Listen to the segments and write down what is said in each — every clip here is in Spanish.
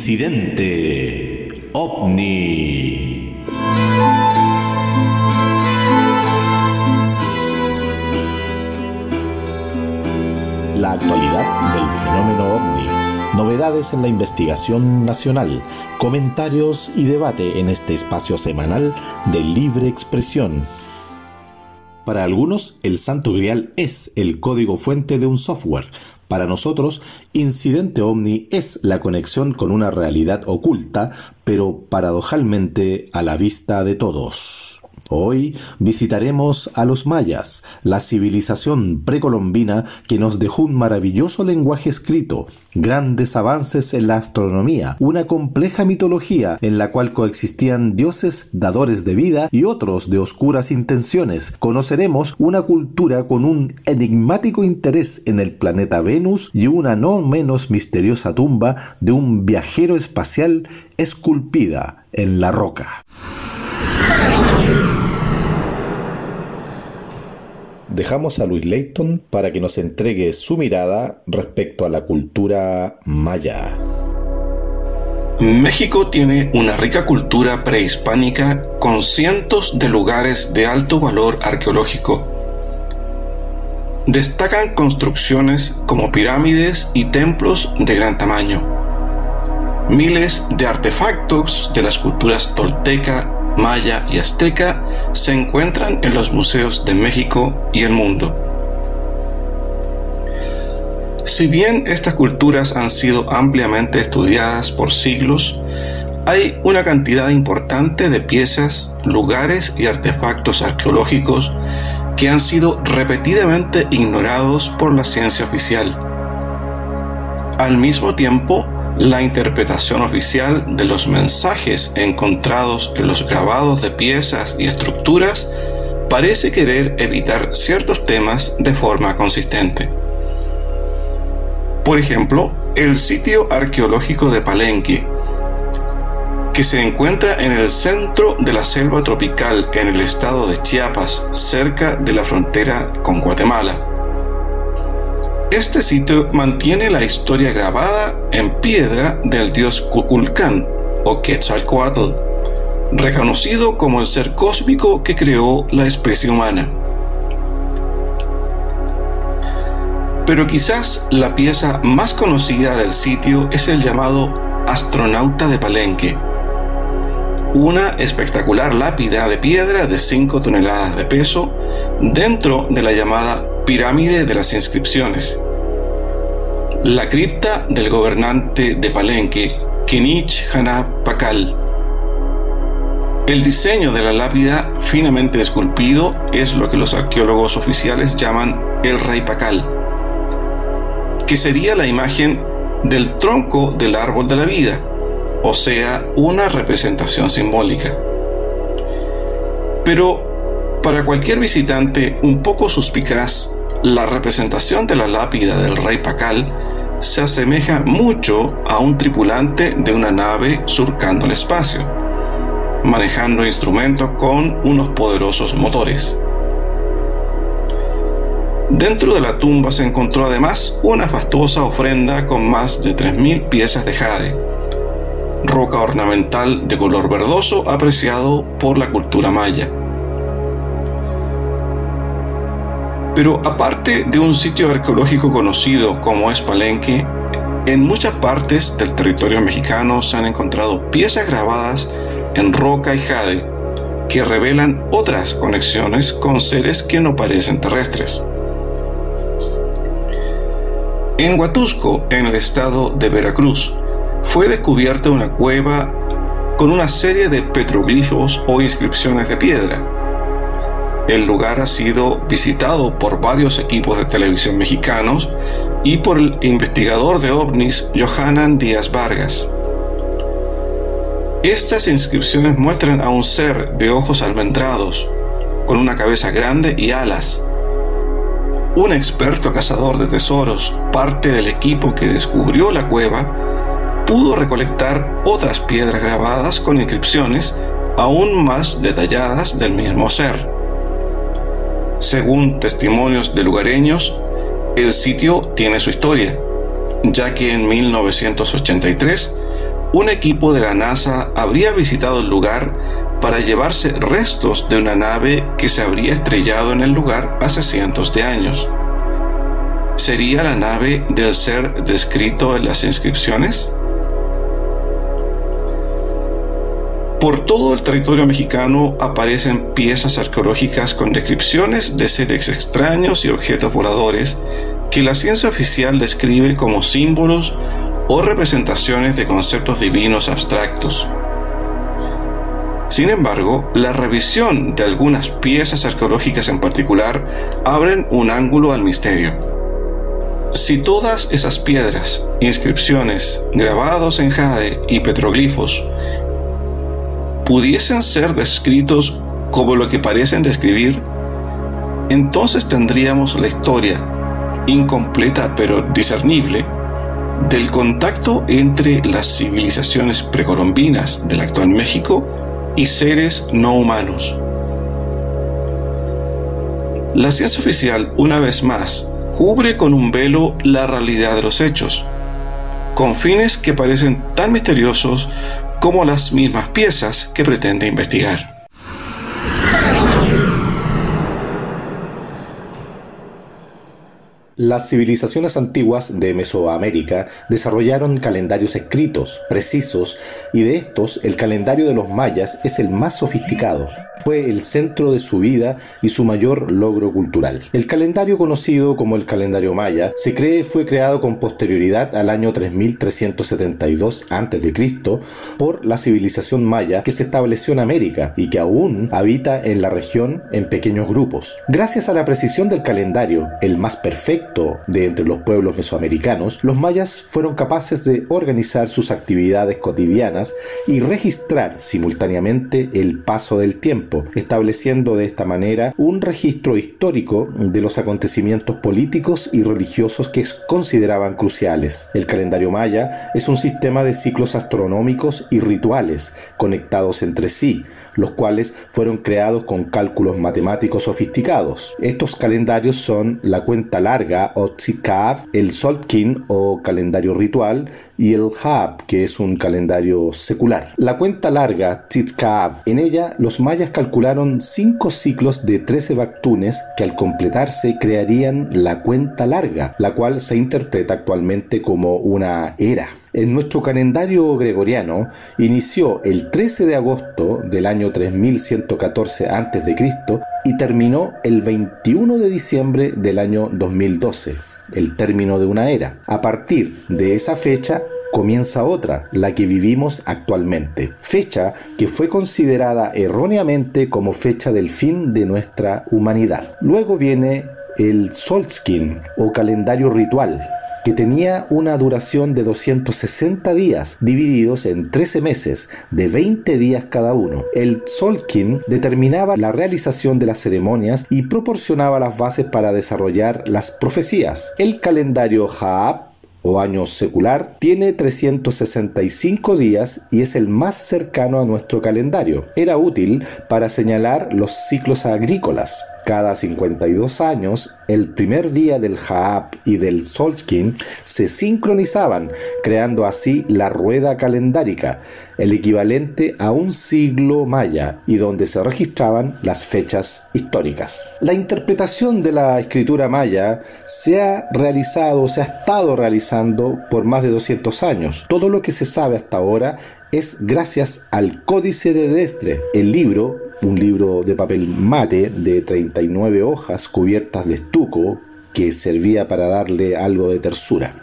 Incidente OVNI. La actualidad del fenómeno OVNI. Novedades en la investigación nacional, comentarios y debate en este espacio semanal de libre expresión para algunos, el Santo Grial es el código fuente de un software. Para nosotros, Incidente Omni es la conexión con una realidad oculta, pero paradojalmente a la vista de todos. Hoy visitaremos a los mayas, la civilización precolombina que nos dejó un maravilloso lenguaje escrito, grandes avances en la astronomía, una compleja mitología en la cual coexistían dioses dadores de vida y otros de oscuras intenciones. Conoceremos una cultura con un enigmático interés en el planeta Venus y una no menos misteriosa tumba de un viajero espacial esculpida en la roca. Dejamos a Luis Leighton para que nos entregue su mirada respecto a la cultura maya. México tiene una rica cultura prehispánica con cientos de lugares de alto valor arqueológico. Destacan construcciones como pirámides y templos de gran tamaño. Miles de artefactos de las culturas tolteca, maya y azteca se encuentran en los museos de México y el mundo. Si bien estas culturas han sido ampliamente estudiadas por siglos, hay una cantidad importante de piezas, lugares y artefactos arqueológicos que han sido repetidamente ignorados por la ciencia oficial. Al mismo tiempo, la interpretación oficial de los mensajes encontrados en los grabados de piezas y estructuras parece querer evitar ciertos temas de forma consistente. Por ejemplo, el sitio arqueológico de Palenque, que se encuentra en el centro de la selva tropical en el estado de Chiapas, cerca de la frontera con Guatemala. Este sitio mantiene la historia grabada en piedra del dios Kukulcán o Quetzalcoatl, reconocido como el ser cósmico que creó la especie humana. Pero quizás la pieza más conocida del sitio es el llamado Astronauta de Palenque, una espectacular lápida de piedra de 5 toneladas de peso dentro de la llamada Pirámide de las Inscripciones. La cripta del gobernante de Palenque, Kinich Hanab Pakal. El diseño de la lápida finamente esculpido es lo que los arqueólogos oficiales llaman el rey Pakal, que sería la imagen del tronco del árbol de la vida, o sea, una representación simbólica. Pero para cualquier visitante un poco suspicaz, la representación de la lápida del rey Pacal se asemeja mucho a un tripulante de una nave surcando el espacio, manejando instrumentos con unos poderosos motores. Dentro de la tumba se encontró además una fastuosa ofrenda con más de 3.000 piezas de jade, roca ornamental de color verdoso apreciado por la cultura maya. Pero aparte de un sitio arqueológico conocido como es Palenque, en muchas partes del territorio mexicano se han encontrado piezas grabadas en roca y jade que revelan otras conexiones con seres que no parecen terrestres. En Huatusco, en el estado de Veracruz, fue descubierta una cueva con una serie de petroglifos o inscripciones de piedra el lugar ha sido visitado por varios equipos de televisión mexicanos y por el investigador de ovnis Johanan Díaz Vargas. Estas inscripciones muestran a un ser de ojos almendrados, con una cabeza grande y alas. Un experto cazador de tesoros, parte del equipo que descubrió la cueva, pudo recolectar otras piedras grabadas con inscripciones aún más detalladas del mismo ser. Según testimonios de lugareños, el sitio tiene su historia, ya que en 1983 un equipo de la NASA habría visitado el lugar para llevarse restos de una nave que se habría estrellado en el lugar hace cientos de años. ¿Sería la nave del ser descrito en las inscripciones? Por todo el territorio mexicano aparecen piezas arqueológicas con descripciones de seres extraños y objetos voladores que la ciencia oficial describe como símbolos o representaciones de conceptos divinos abstractos. Sin embargo, la revisión de algunas piezas arqueológicas en particular abren un ángulo al misterio. Si todas esas piedras, inscripciones, grabados en jade y petroglifos pudiesen ser descritos como lo que parecen describir, entonces tendríamos la historia, incompleta pero discernible, del contacto entre las civilizaciones precolombinas del actual México y seres no humanos. La ciencia oficial, una vez más, cubre con un velo la realidad de los hechos, con fines que parecen tan misteriosos como las mismas piezas que pretende investigar. Las civilizaciones antiguas de Mesoamérica desarrollaron calendarios escritos, precisos, y de estos el calendario de los mayas es el más sofisticado. Fue el centro de su vida y su mayor logro cultural. El calendario conocido como el calendario maya se cree fue creado con posterioridad al año 3372 a.C. por la civilización maya que se estableció en América y que aún habita en la región en pequeños grupos. Gracias a la precisión del calendario, el más perfecto de entre los pueblos mesoamericanos, los mayas fueron capaces de organizar sus actividades cotidianas y registrar simultáneamente el paso del tiempo, estableciendo de esta manera un registro histórico de los acontecimientos políticos y religiosos que consideraban cruciales. El calendario maya es un sistema de ciclos astronómicos y rituales conectados entre sí, los cuales fueron creados con cálculos matemáticos sofisticados. Estos calendarios son la cuenta larga o Tzikav, el Solkin o calendario ritual y el Hab, que es un calendario secular. La cuenta larga, Tzikav, en ella los mayas calcularon cinco ciclos de 13 bactunes que al completarse crearían la cuenta larga, la cual se interpreta actualmente como una era. En nuestro calendario gregoriano inició el 13 de agosto del año 3114 a.C. y terminó el 21 de diciembre del año 2012, el término de una era. A partir de esa fecha comienza otra, la que vivimos actualmente, fecha que fue considerada erróneamente como fecha del fin de nuestra humanidad. Luego viene el Solskin o calendario ritual, que tenía una duración de 260 días, divididos en 13 meses, de 20 días cada uno. El Solkin determinaba la realización de las ceremonias y proporcionaba las bases para desarrollar las profecías. El calendario Haab o año secular, tiene 365 días y es el más cercano a nuestro calendario. Era útil para señalar los ciclos agrícolas. Cada 52 años, el primer día del Haab y del Solskin se sincronizaban, creando así la rueda calendárica, el equivalente a un siglo maya y donde se registraban las fechas históricas. La interpretación de la escritura maya se ha realizado, se ha estado realizando por más de 200 años. Todo lo que se sabe hasta ahora es gracias al Códice de Destre, el libro un libro de papel mate de 39 hojas cubiertas de estuco que servía para darle algo de tersura.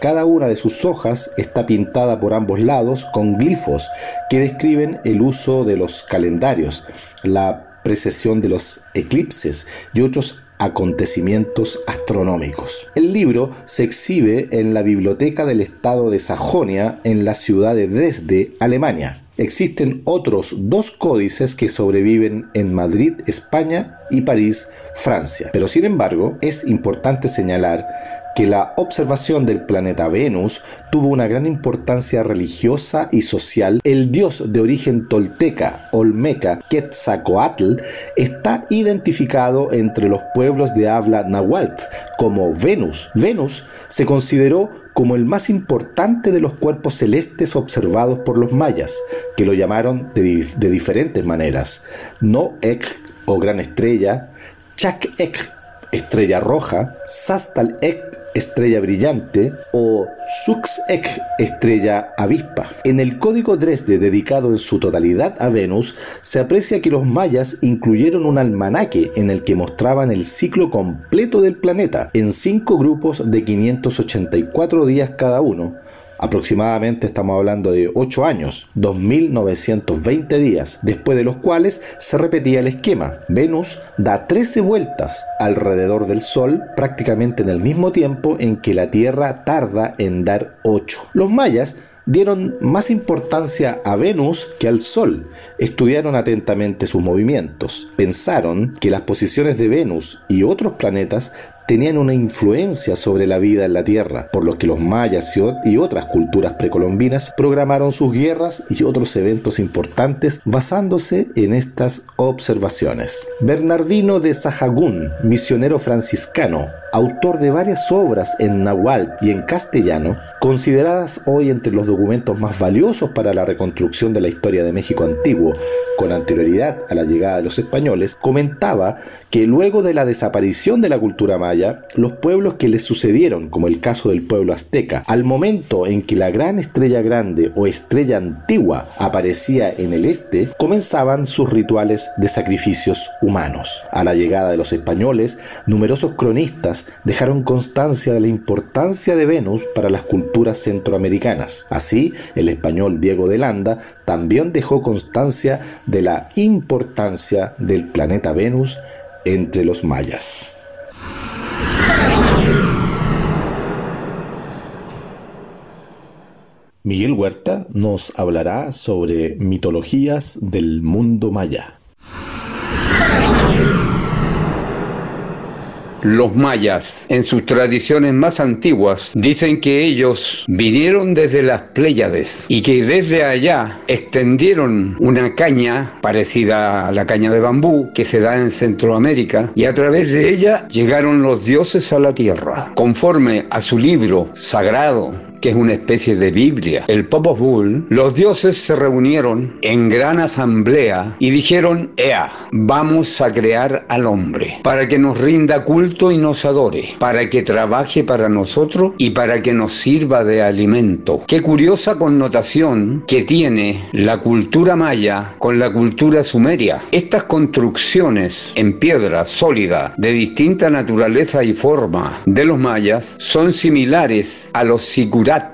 Cada una de sus hojas está pintada por ambos lados con glifos que describen el uso de los calendarios, la precesión de los eclipses y otros acontecimientos astronómicos. El libro se exhibe en la Biblioteca del Estado de Sajonia en la ciudad de Dresde, Alemania. Existen otros dos códices que sobreviven en Madrid, España y París, Francia. Pero sin embargo, es importante señalar que la observación del planeta Venus tuvo una gran importancia religiosa y social. El dios de origen tolteca, olmeca, Quetzalcoatl, está identificado entre los pueblos de habla náhuatl como Venus. Venus se consideró como el más importante de los cuerpos celestes observados por los mayas, que lo llamaron de, de diferentes maneras. No-Ek o gran estrella, Chak-Ek, estrella roja, Sastal-Ek, estrella brillante, o Sux-Ek, estrella avispa. En el código Dresde dedicado en su totalidad a Venus, se aprecia que los mayas incluyeron un almanaque en el que mostraban el ciclo completo del planeta en cinco grupos de 584 días cada uno, Aproximadamente estamos hablando de 8 años, 2.920 días, después de los cuales se repetía el esquema. Venus da 13 vueltas alrededor del Sol prácticamente en el mismo tiempo en que la Tierra tarda en dar 8. Los mayas dieron más importancia a Venus que al Sol. Estudiaron atentamente sus movimientos. Pensaron que las posiciones de Venus y otros planetas tenían una influencia sobre la vida en la Tierra, por lo que los mayas y otras culturas precolombinas programaron sus guerras y otros eventos importantes basándose en estas observaciones. Bernardino de Sahagún, misionero franciscano, autor de varias obras en náhuatl y en castellano, consideradas hoy entre los documentos más valiosos para la reconstrucción de la historia de México antiguo, con anterioridad a la llegada de los españoles, comentaba que luego de la desaparición de la cultura maya, los pueblos que les sucedieron, como el caso del pueblo azteca, al momento en que la gran estrella grande o estrella antigua aparecía en el este, comenzaban sus rituales de sacrificios humanos. A la llegada de los españoles, numerosos cronistas dejaron constancia de la importancia de Venus para las culturas centroamericanas. Así, el español Diego de Landa también dejó constancia de la importancia del planeta Venus entre los mayas. Miguel Huerta nos hablará sobre mitologías del mundo maya. Los mayas, en sus tradiciones más antiguas, dicen que ellos vinieron desde las Pléyades y que desde allá extendieron una caña parecida a la caña de bambú que se da en Centroamérica y a través de ella llegaron los dioses a la tierra. Conforme a su libro sagrado, que es una especie de Biblia, el Popos Bull, los dioses se reunieron en gran asamblea y dijeron, Ea, vamos a crear al hombre para que nos rinda culto y nos adore, para que trabaje para nosotros y para que nos sirva de alimento. Qué curiosa connotación que tiene la cultura maya con la cultura sumeria. Estas construcciones en piedra sólida de distinta naturaleza y forma de los mayas son similares a los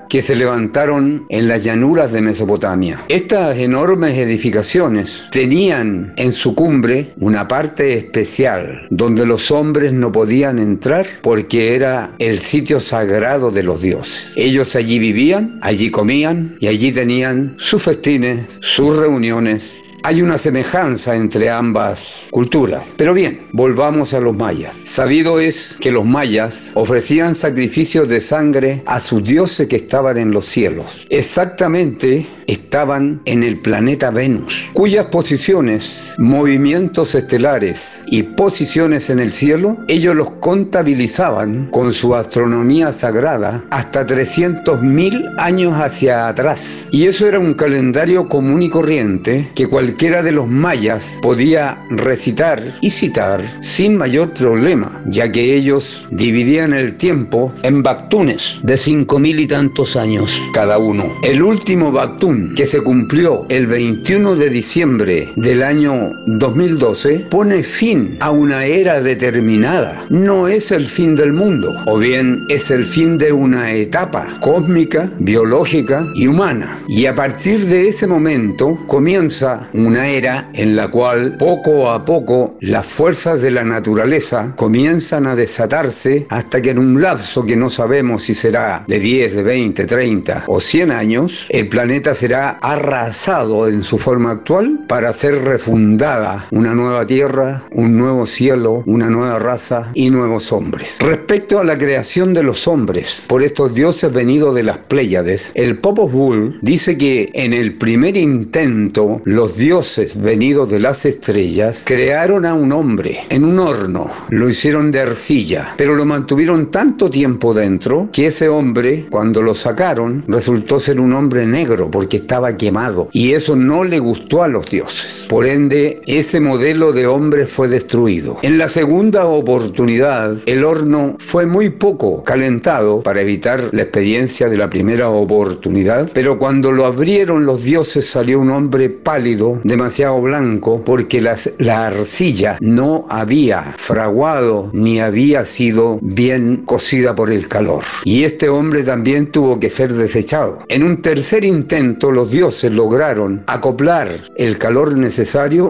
que se levantaron en las llanuras de Mesopotamia. Estas enormes edificaciones tenían en su cumbre una parte especial donde los hombres no podían entrar porque era el sitio sagrado de los dioses. Ellos allí vivían, allí comían y allí tenían sus festines, sus reuniones hay una semejanza entre ambas culturas. Pero bien, volvamos a los mayas. Sabido es que los mayas ofrecían sacrificios de sangre a sus dioses que estaban en los cielos. Exactamente estaban en el planeta Venus, cuyas posiciones, movimientos estelares y posiciones en el cielo, ellos los contabilizaban con su astronomía sagrada hasta 300.000 años hacia atrás. Y eso era un calendario común y corriente que cualquiera de los mayas podía recitar y citar sin mayor problema, ya que ellos dividían el tiempo en bactunes de 5.000 y tantos años cada uno. El último bactún que se cumplió el 21 de diciembre del año 2012 pone fin a una era determinada. No es el fin del mundo, o bien es el fin de una etapa cósmica, biológica y humana. Y a partir de ese momento comienza una era en la cual poco a poco las fuerzas de la naturaleza comienzan a desatarse hasta que en un lapso que no sabemos si será de 10, de 20, 30 o 100 años, el planeta se será arrasado en su forma actual para ser refundada una nueva tierra, un nuevo cielo, una nueva raza y nuevos hombres. Respecto a la creación de los hombres por estos dioses venidos de las Pléyades, el Popos Bull dice que en el primer intento los dioses venidos de las estrellas crearon a un hombre en un horno, lo hicieron de arcilla, pero lo mantuvieron tanto tiempo dentro que ese hombre, cuando lo sacaron, resultó ser un hombre negro porque estaba quemado y eso no le gustó a los dioses. Por ende, ese modelo de hombre fue destruido. En la segunda oportunidad, el horno fue muy poco calentado para evitar la experiencia de la primera oportunidad, pero cuando lo abrieron los dioses salió un hombre pálido, demasiado blanco, porque la, la arcilla no había fraguado ni había sido bien cocida por el calor. Y este hombre también tuvo que ser desechado. En un tercer intento, los dioses lograron acoplar el calor necesario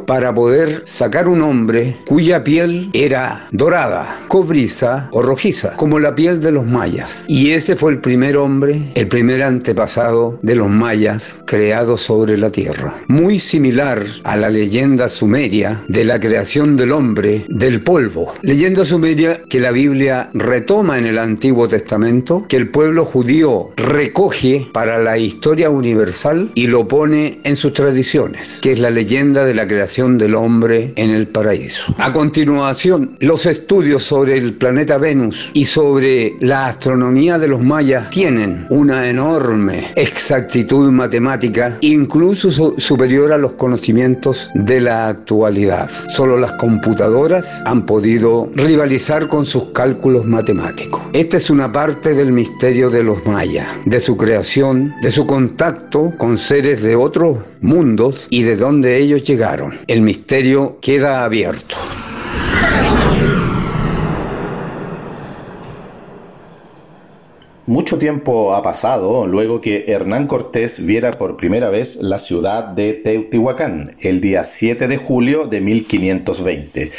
para poder sacar un hombre cuya piel era dorada, cobriza o rojiza, como la piel de los mayas. Y ese fue el primer hombre, el primer antepasado de los mayas creado sobre la tierra. Muy similar a la leyenda sumeria de la creación del hombre del polvo. Leyenda sumeria que la Biblia retoma en el Antiguo Testamento, que el pueblo judío recoge para la historia universal y lo pone en sus tradiciones, que es la leyenda de la creación del hombre en el paraíso. A continuación, los estudios sobre el planeta Venus y sobre la astronomía de los mayas tienen una enorme exactitud matemática, incluso superior a los conocimientos de la actualidad. Solo las computadoras han podido rivalizar con sus cálculos matemáticos. Esta es una parte del misterio de los mayas, de su creación, de su contacto con seres de otros mundos y de dónde ellos llegaron. El misterio queda abierto. Mucho tiempo ha pasado luego que Hernán Cortés viera por primera vez la ciudad de Teotihuacán el día 7 de julio de 1520.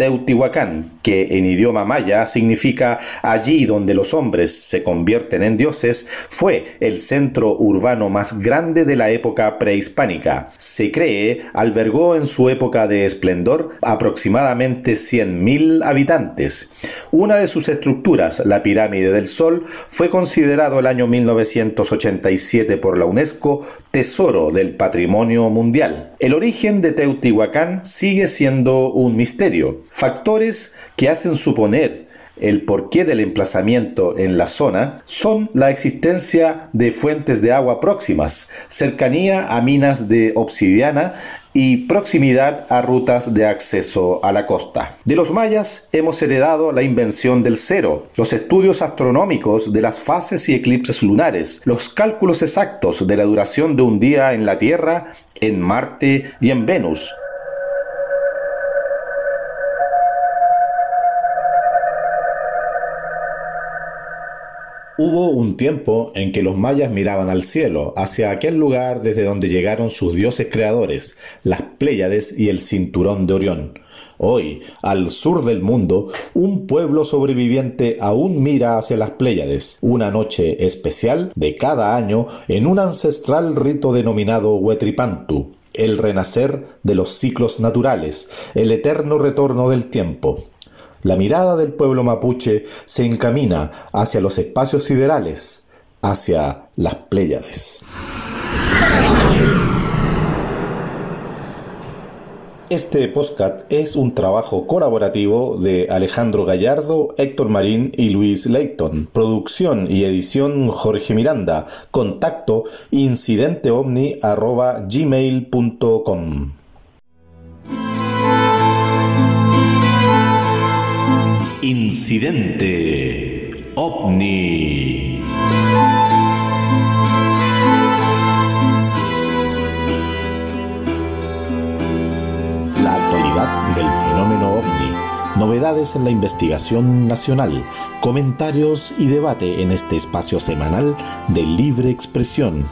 Teotihuacán, que en idioma maya significa allí donde los hombres se convierten en dioses, fue el centro urbano más grande de la época prehispánica. Se cree albergó en su época de esplendor aproximadamente 100.000 habitantes. Una de sus estructuras, la pirámide del Sol, fue considerado el año 1987 por la UNESCO Tesoro del Patrimonio Mundial. El origen de Teotihuacán sigue siendo un misterio. Factores que hacen suponer el porqué del emplazamiento en la zona son la existencia de fuentes de agua próximas, cercanía a minas de obsidiana y proximidad a rutas de acceso a la costa. De los mayas hemos heredado la invención del cero, los estudios astronómicos de las fases y eclipses lunares, los cálculos exactos de la duración de un día en la Tierra, en Marte y en Venus, Hubo un tiempo en que los mayas miraban al cielo, hacia aquel lugar desde donde llegaron sus dioses creadores, las Pléyades y el cinturón de Orión. Hoy, al sur del mundo, un pueblo sobreviviente aún mira hacia las Pléyades, una noche especial de cada año en un ancestral rito denominado Huetripantu, el renacer de los ciclos naturales, el eterno retorno del tiempo. La mirada del pueblo mapuche se encamina hacia los espacios siderales, hacia las Pléyades. Este podcast es un trabajo colaborativo de Alejandro Gallardo, Héctor Marín y Luis Leighton. Producción y edición Jorge Miranda. Contacto incidenteomni.gmail.com Incidente OVNI. La actualidad del fenómeno ovni, novedades en la investigación nacional, comentarios y debate en este espacio semanal de libre expresión